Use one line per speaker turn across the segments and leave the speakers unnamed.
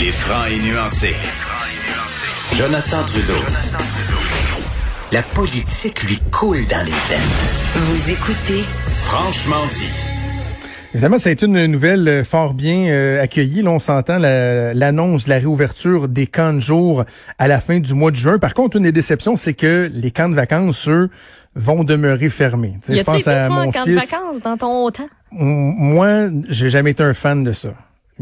Il est franc et nuancé. Jonathan Trudeau. La politique lui coule dans les veines.
Vous écoutez
Franchement dit.
Évidemment, ça a été une nouvelle euh, fort bien euh, accueillie. Là, on s'entend la- l'annonce de la réouverture des camps de jour à la fin du mois de juin. Par contre, une des déceptions, c'est que les camps de vacances, eux, vont demeurer fermés. Tu sais,
Y en
mon
camp de
fils.
vacances dans ton temps?
Moi, j'ai jamais été un fan de ça.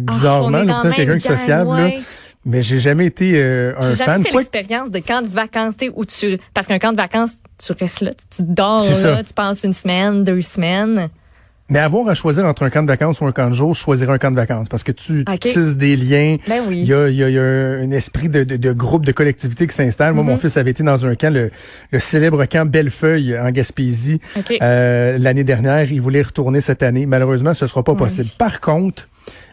Ah,
Bizarrement, pourtant
la
quelqu'un de sociable,
gang,
là,
ouais.
mais j'ai jamais été euh, un
J'ai jamais
fan.
fait l'expérience de camp de vacances, où tu, parce qu'un camp de vacances, tu restes là, tu dors là,
ça.
tu passes une semaine, deux semaines.
Mais avoir à choisir entre un camp de vacances ou un camp de jour, je choisirais un camp de vacances parce que tu, tu
Ok.
tisses des liens.
Ben oui.
Il y a, il y a- il y a un esprit de, de, de groupe, de collectivité qui s'installe. Moi, mon
Mm-hmm.
fils avait été dans un camp, le, le célèbre camp Bellefeuille en Gaspésie
Ok.
euh, l'année dernière. Il voulait y retourner cette année. Malheureusement, ce sera pas possible. Par contre,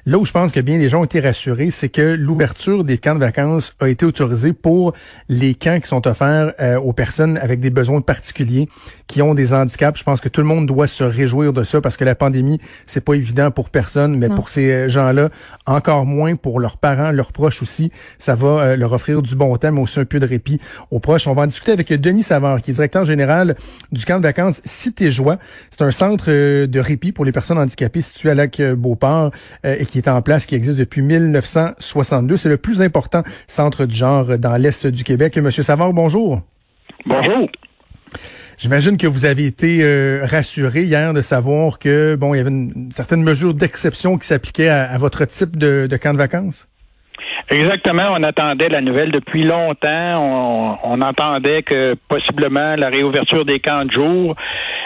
Là où je pense que bien les gens ont été rassurés, c'est que l'ouverture des camps de vacances a été autorisée pour les camps qui sont offerts euh, aux personnes avec des besoins particuliers, qui ont des handicaps. Je pense que tout le monde doit se réjouir de ça parce que la pandémie, c'est pas évident pour personne, mais
Non.
pour ces euh, gens-là, encore moins pour leurs parents, leurs proches aussi. Ça va euh, leur offrir du bon temps, mais aussi un peu de répit aux proches. On va en discuter avec Denis Savard, qui est directeur général du camp de vacances Cité Joie. C'est un centre de répit pour les personnes handicapées situé à Lac-Beauport euh, et qui est en place, qui existe depuis 1962. C'est le plus important centre du genre dans l'Est du Québec. Monsieur Savard, bonjour.
Bonjour.
J'imagine que vous avez été euh, rassuré hier de savoir que bon, il y avait une, une certaine mesure d'exception qui s'appliquait à, à votre type de, de camp de vacances.
Exactement, on attendait la nouvelle depuis longtemps. On, on entendait que possiblement la réouverture des camps de jour,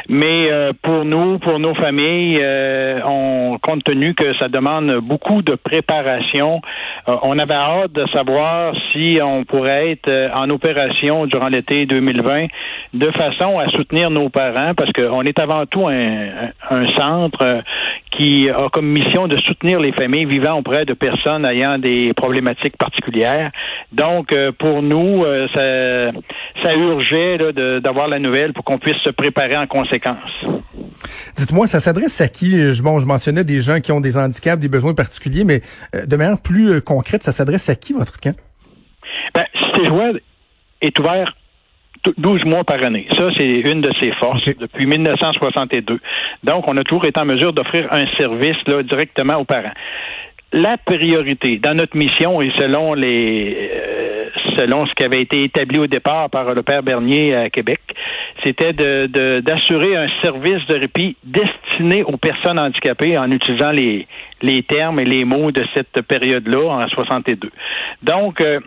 mais euh, pour nous, pour nos familles, euh, on, compte tenu que ça demande beaucoup de préparation, euh, on avait hâte de savoir si on pourrait être euh, en opération durant l'été 2020 de façon à soutenir nos parents, parce qu'on est avant tout un, un- centre euh, qui a comme mission de soutenir les familles vivant auprès de personnes ayant des problématiques particulières. Donc, pour nous, ça, ça urgeait d'avoir la nouvelle pour qu'on puisse se préparer en conséquence.
Dites-moi, ça s'adresse à qui? Je- Bon, je mentionnais des gens qui ont des handicaps, des besoins particuliers, mais euh, de manière plus euh, concrète, ça s'adresse à qui votre camp?
Ben, Cité Joie est ouvert t- 12 mois par année. Ça, c'est une de ses forces depuis 1962. Donc, on a toujours été en mesure d'offrir un service là, directement aux parents. La priorité dans notre mission et selon les euh, selon ce qui avait été établi au départ par le père Bernier à Québec, c'était de- de- d'assurer un service de répit destiné aux personnes handicapées en utilisant les les termes et les mots de cette période-là en 62. Donc euh,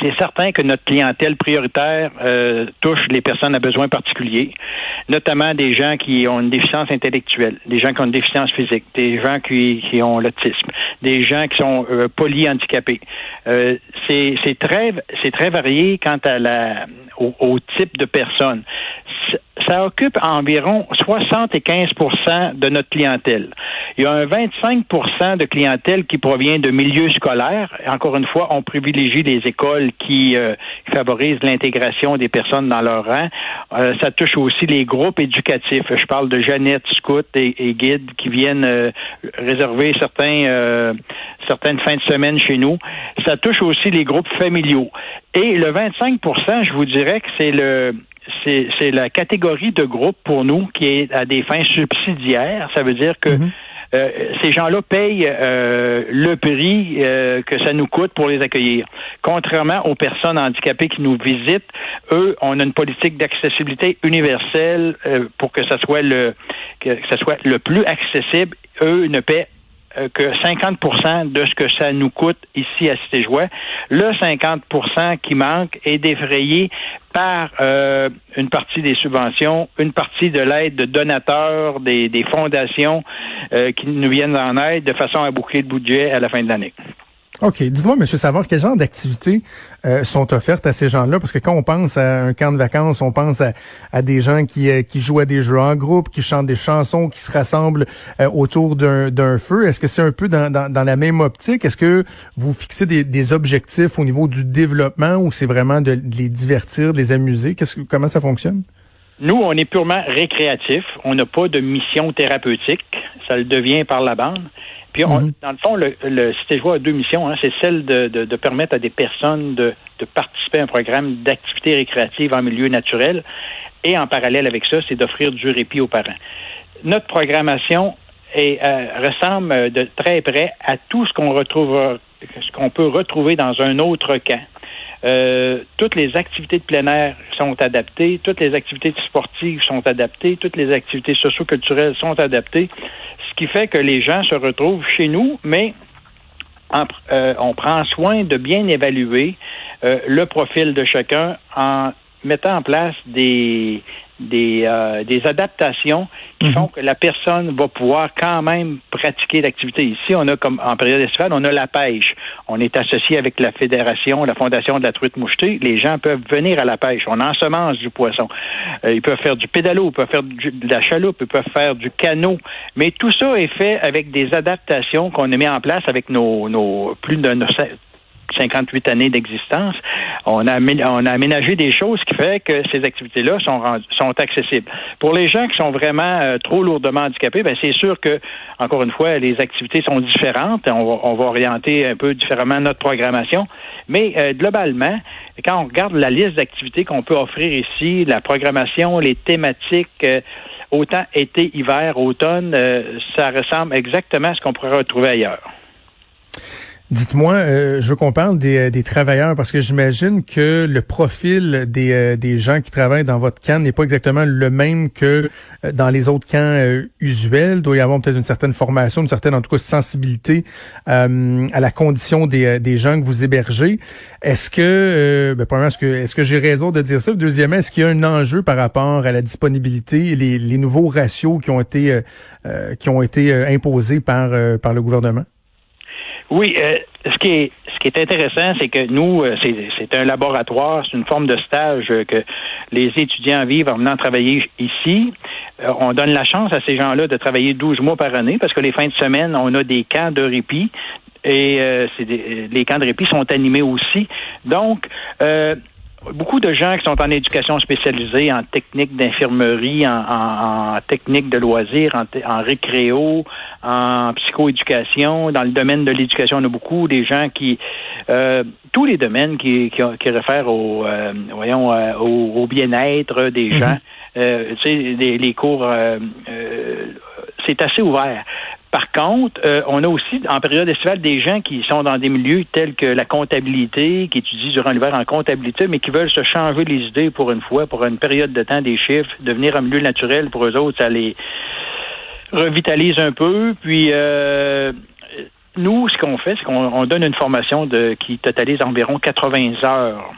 c'est certain que notre clientèle prioritaire euh, touche les personnes à besoins particuliers, notamment des gens qui ont une déficience intellectuelle, des gens qui ont une déficience physique, des gens qui, qui ont l'autisme, des gens qui sont euh, polyhandicapés. Euh, c'est très très varié quant à la au, au type de personnes. Ça occupe environ 75% de notre clientèle. Il y a un 25% de clientèle qui provient de milieux scolaires. Encore une fois, on privilégie les écoles qui euh, favorisent l'intégration des personnes dans leur rang. Euh, ça touche aussi les groupes éducatifs. Je parle de Jeannette, Scouts et, et guides qui viennent euh, réserver certains euh, certaines fins de semaine chez nous. Ça touche aussi les groupes familiaux. Et le 25% je vous dirais que c'est le c'est la catégorie de groupe pour nous qui est à des fins subsidiaires. Ça veut dire que euh, ces gens-là payent euh, le prix euh, que ça nous coûte pour les accueillir. Contrairement aux personnes handicapées qui nous visitent, eux, on a une politique d'accessibilité universelle pour que ça soit le que, ça soit le plus accessible. Eux ne paient que 50% de ce que ça nous coûte ici à Cité Joie. Le 50% qui manque est défrayé par euh, une partie des subventions, une partie de l'aide de donateurs, des, des fondations euh, qui nous viennent en aide de façon à boucler le budget à la fin de l'année.
OK. Dites-moi, Monsieur Savard, quel genre d'activités euh, sont offertes à ces gens-là? Parce que quand on pense à un camp de vacances, on pense à, des gens qui, euh, qui jouent à des jeux en groupe, qui chantent des chansons, qui se rassemblent euh, autour d'un d'un feu. Est-ce que c'est un peu dans, dans, dans la même optique? Est-ce que vous fixez des, des objectifs au niveau du développement ou c'est vraiment de, de les divertir, de les amuser? Qu'est-ce que, comment ça fonctionne?
Nous, on est purement récréatif. On n'a pas de mission thérapeutique. Ça le devient par la bande. Puis, on,
Mhm.
dans le fond, le, le Cité Joie a deux missions. Hein. C'est celle de, de, de permettre à des personnes de, de participer à un programme d'activité récréative en milieu naturel. Et en parallèle avec ça, c'est d'offrir du répit aux parents. Notre programmation est, euh, ressemble de très près à tout ce qu'on retrouve, ce qu'on peut retrouver dans un autre camp. Euh, toutes les activités de plein air sont adaptées, toutes les activités sportives sont adaptées, toutes les activités socio-culturelles sont adaptées, ce qui fait que les gens se retrouvent chez nous, mais euh, on prend soin de bien évaluer euh, le profil de chacun en mettant en place des des, euh, des adaptations qui
Mhm.
font que la personne va pouvoir quand même pratiquer l'activité. Ici, on a comme en période estivale, on a la pêche. On est associé avec la fédération, la fondation de la truite mouchetée. Les gens peuvent venir à la pêche. On ensemence du poisson. Euh, ils peuvent faire du pédalo, ils peuvent faire du- de la chaloupe, ils peuvent faire du canot. Mais tout ça est fait avec des adaptations qu'on a mis en place avec nos, nos plus de nos 58 années d'existence, on a, aménagé des choses qui fait que ces activités-là sont, accessibles. Pour les gens qui sont vraiment euh, trop lourdement handicapés, ben c'est sûr que, encore une fois, les activités sont différentes. On va, on va orienter un peu différemment notre programmation. Mais euh, globalement, quand on regarde la liste d'activités qu'on peut offrir ici, la programmation, les thématiques, euh, autant été, hiver, automne, ça ressemble exactement à ce qu'on pourrait retrouver ailleurs.
Dites-moi, euh, je veux qu'on parle des, euh, des travailleurs parce que j'imagine que le profil des, euh, des gens qui travaillent dans votre camp n'est pas exactement le même que euh, dans les autres camps euh, usuels. Il doit y avoir peut-être une certaine formation, une certaine en tout cas sensibilité à la condition des, des gens que vous hébergez. Est-ce que, ben, premièrement, est-ce que, est-ce que j'ai raison de dire ça? Deuxièmement, est-ce qu'il y a un enjeu par rapport à la disponibilité les, les nouveaux ratios qui ont été, qui ont été imposés par, par le gouvernement?
Oui, euh, ce qui est ce qui est intéressant, c'est que nous, euh, c'est un laboratoire, c'est une forme de stage euh, que les étudiants vivent en venant travailler ici. Euh, on donne la chance à ces gens-là de travailler 12 mois par année parce que les fins de semaine, on a des camps de répit et euh, des- les camps de répit sont animés aussi. Donc, euh, beaucoup de gens qui sont en éducation spécialisée, en technique d'infirmerie, en, en- en technique de loisirs, en, en récréo, en psychoéducation. Dans le domaine de l'éducation, on a beaucoup des gens qui... euh, tous les domaines qui, qui, qui réfèrent au, euh, voyons, euh, au, au bien-être des gens. Euh, tu sais, les, les cours, euh, euh, c'est assez ouvert. Par contre, euh, on a aussi en période estivale des gens qui sont dans des milieux tels que la comptabilité, qui étudient durant l'hiver en comptabilité, mais qui veulent se changer les idées pour une fois, pour une période de temps, des chiffres, devenir un milieu naturel pour eux autres, ça les revitalise un peu. Puis euh, nous, ce qu'on fait, c'est qu'on on donne une formation qui totalise environ 80 heures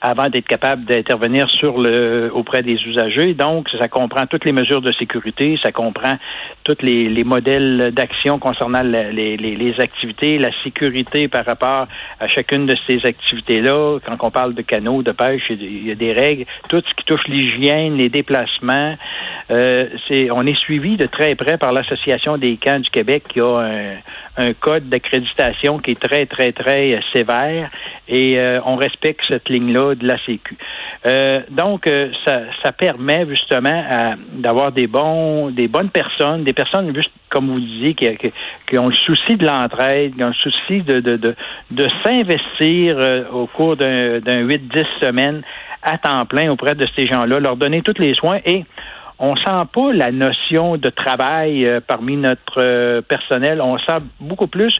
avant d'être capable d'intervenir sur le auprès des usagers. Donc, ça comprend toutes les mesures de sécurité, ça comprend tous les, les modèles d'action concernant les, les, activités, la sécurité par rapport à chacune de ces activités-là. Quand on parle de canaux, de pêche, il y a des- règles. Tout ce qui touche l'hygiène, les déplacements, euh, c'est on est suivi de très près par l'Association des camps du Québec qui a un, un code d'accréditation qui est très, très, très sévère et euh, on respecte cette de la Sécu. Euh, donc, euh, ça, permet justement d'avoir des bons, des bonnes personnes, des personnes juste comme vous disiez qui, qui, ont le souci de l'entraide, qui ont le souci de s'investir euh, au cours d'un d'un 8-10 semaines à temps plein auprès de ces gens-là, leur donner tous les soins et on sent pas la notion de travail parmi notre personnel. On sent beaucoup plus.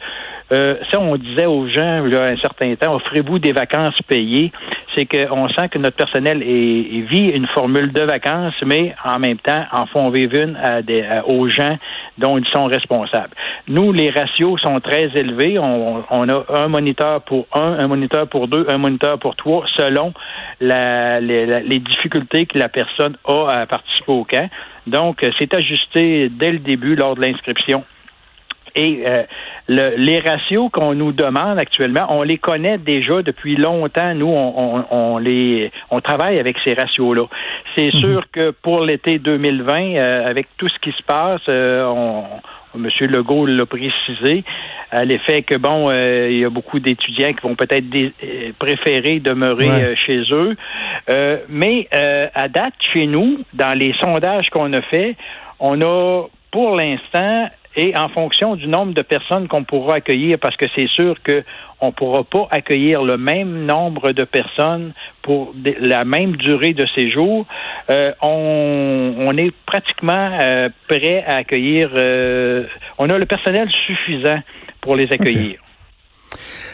Euh, ça, on disait aux gens il y a un certain temps, offrez-vous des vacances payées. C'est qu'on sent que notre personnel vit une formule de vacances, mais en même temps en font vivre une aux gens dont ils sont responsables. Nous, les ratios sont très élevés. On, a un moniteur pour un, un moniteur pour deux, un moniteur pour trois, selon les, les difficultés que la personne a à participer au camp. Donc, euh, c'est ajusté dès le début lors de l'inscription. Et euh, le- les ratios qu'on nous demande actuellement, on les connaît déjà depuis longtemps. Nous, on, on, on les, on travaille avec ces ratios-là. C'est sûr que pour l'été 2020, euh, avec tout ce qui se passe, euh, on, M. Legault l'a précisé, à l'effet que, bon, il y a beaucoup d'étudiants qui vont peut-être préférer demeurer chez eux. mais à date, chez nous, dans les sondages qu'on a faits, on a pour l'instant et en fonction du nombre de personnes qu'on pourra accueillir, parce que c'est sûr que on pourra pas accueillir le même nombre de personnes pour la même durée de séjour, euh, on, on, est pratiquement euh, prêt à accueillir. Euh, on a le personnel suffisant pour les accueillir.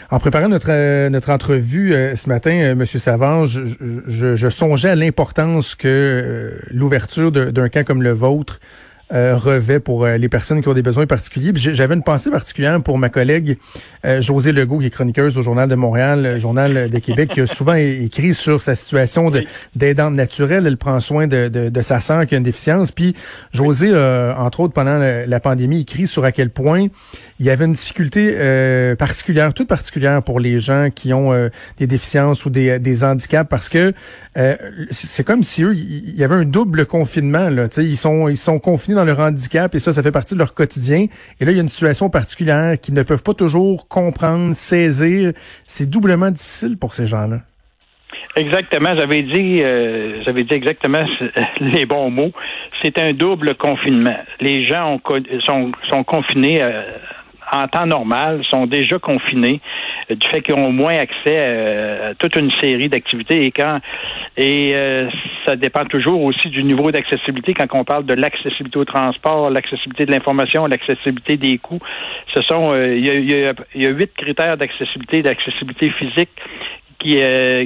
En préparant notre notre entrevue ce matin, M. Savant, je, je, je, songeais à l'importance que l'ouverture d'un camp comme le vôtre euh, revêt pour euh, les personnes qui ont des besoins particuliers. J'avais une pensée particulière pour ma collègue euh, José Legault, qui est chroniqueuse au Journal de Montréal, Journal de Québec, qui a souvent écrit sur sa situation d'aidante naturelle. Elle prend soin de, de, de, sa sœur qui a une déficience. Puis José, entre autres, pendant la, pandémie, écrit sur à quel point il y avait une difficulté particulière, toute particulière pour les gens qui ont des déficiences ou des, des handicaps, parce que c'est comme si eux, il y avait un double confinement. Là, ils sont ils sont confinés dans leur handicap et ça, ça fait partie de leur quotidien. Et là, il y a une situation particulière qu'ils ne peuvent pas toujours comprendre, saisir. C'est doublement difficile pour ces gens-là.
Exactement, j'avais dit, euh, j'avais dit exactement les bons mots. C'est un double confinement. Les gens sont, sont confinés euh, en temps normal, sont déjà confinés, euh, du fait qu'ils ont moins accès euh, à, toute une série d'activités et quand et euh, ça dépend toujours aussi du niveau d'accessibilité quand on parle de l'accessibilité au transport, l'accessibilité de l'information, l'accessibilité des coûts. Ce sont il y, a, y, a, huit critères d'accessibilité, d'accessibilité physique qui,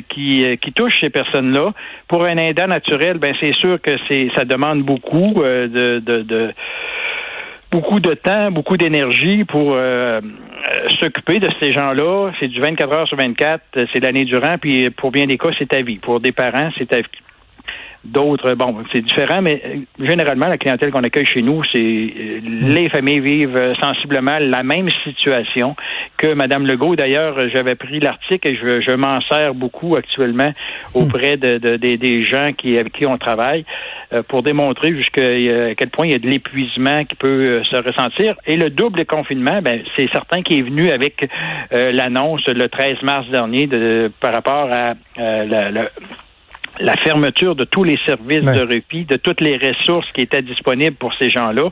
qui, qui touchent ces personnes-là. Pour un aidant naturel, ben c'est sûr que c'est ça demande beaucoup de, de, de beaucoup de temps, beaucoup d'énergie pour euh, s'occuper de ces gens-là. C'est du 24 heures sur 24, c'est l'année durant, puis pour bien des cas, c'est ta vie. Pour des parents, c'est ta vie. D'autres, bon, c'est différent, mais euh, généralement, la clientèle qu'on accueille chez nous, c'est euh, les familles vivent euh, sensiblement la même situation que Madame Legault. D'ailleurs, j'avais pris l'article et je, je m'en sers beaucoup actuellement auprès de, des gens qui, avec qui on travaille pour démontrer jusqu'à quel point il y a de l'épuisement qui peut se ressentir. Et le double confinement, ben, c'est certain qui est venu avec l'annonce le 13 mars dernier de, par rapport à la la fermeture de tous les services de répit, de toutes les ressources qui étaient disponibles pour ces gens-là.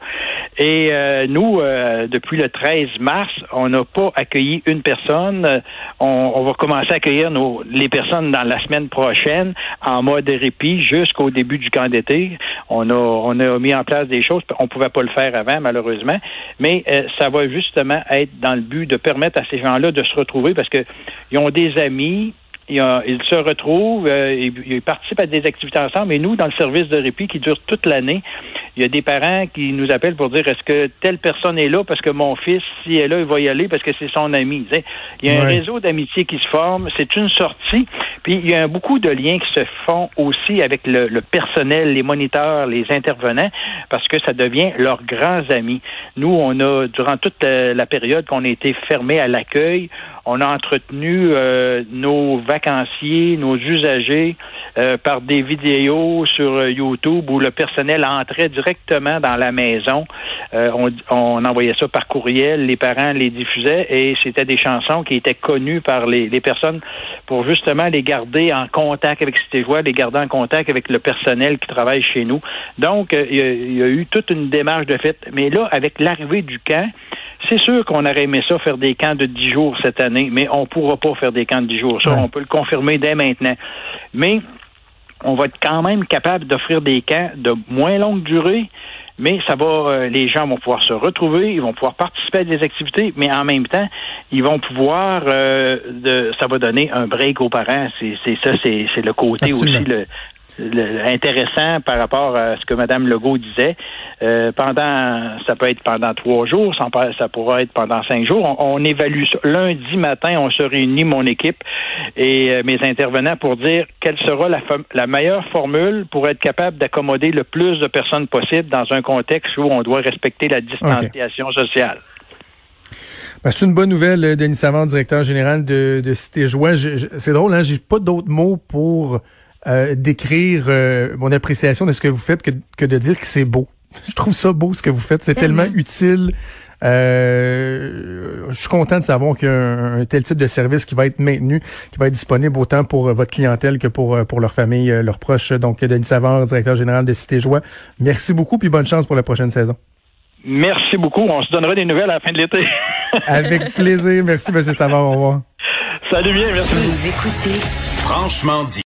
Et euh, nous, euh, depuis le 13 mars, on n'a pas accueilli une personne. On, va commencer à accueillir nos, les personnes dans la semaine prochaine en mode répit jusqu'au début du camp d'été. On a, on a mis en place des choses. On pouvait pas le faire avant, malheureusement. Mais euh, ça va justement être dans le but de permettre à ces gens-là de se retrouver parce que ils ont des amis, ils, se retrouvent, euh, ils, participent à des activités ensemble. Mais nous, dans le service de répit qui dure toute l'année, il y a des parents qui nous appellent pour dire est-ce que telle personne est là parce que mon fils, si elle est là, il va y aller parce que c'est son ami. Il y a un réseau d'amitié qui se forme. C'est une sortie. Puis il y a beaucoup de liens qui se font aussi avec le, le personnel, les moniteurs, les intervenants, parce que ça devient leurs grands amis. Nous, on a, durant toute la période qu'on a été fermé à l'accueil, on a entretenu euh, nos vacanciers, nos usagers euh, par des vidéos sur euh, YouTube où le personnel entrait directement dans la maison. On, on, envoyait ça par courriel, les parents les diffusaient et c'était des chansons qui étaient connues par les, les, personnes pour justement les garder en contact avec ces voix, les garder en contact avec le personnel qui travaille chez nous. Donc, il y, a, il y a eu toute une démarche de fait. Mais là, avec l'arrivée du camp, c'est sûr qu'on aurait aimé ça faire des camps de 10 jours cette année, mais on pourra pas faire des camps de 10 jours. Ça, on peut le confirmer dès maintenant. Mais on va être quand même capable d'offrir des camps de moins longue durée, mais ça va, euh, les gens vont pouvoir se retrouver, ils vont pouvoir participer à des activités, mais en même temps, ils vont pouvoir, euh, de, ça va donner un break aux parents. C'est ça, c'est le côté aussi le, intéressant par rapport à ce que Mme Legault disait. Euh, pendant, ça peut être pendant trois jours, ça, pourra être pendant cinq jours. On, évalue ça. Lundi matin, on se réunit, mon équipe et euh, mes intervenants, pour dire quelle sera la, la meilleure formule pour être capable d'accommoder le plus de personnes possible dans un contexte où on doit respecter la distanciation sociale.
Ben, c'est une bonne nouvelle, euh, Denis Savant, directeur général de, de Cité Joie. C'est drôle, hein? J'ai pas d'autres mots pour euh, décrire euh, mon appréciation de ce que vous faites que, que de dire que c'est beau. Je trouve ça beau ce que vous faites. C'est tellement. utile. Euh, je suis content de savoir qu'il y a un, tel type de service qui va être maintenu, qui va être disponible autant pour votre clientèle que pour pour leur famille, leurs proches. Donc, Denis Savard, directeur général de Cité Joie. Merci beaucoup, puis bonne chance pour la prochaine saison.
Merci beaucoup. On se donnera des nouvelles à la fin de l'été.
Avec plaisir. Merci, M. Savard. Au revoir.
Salut bien, merci.
Vous écoutez Franchement dit.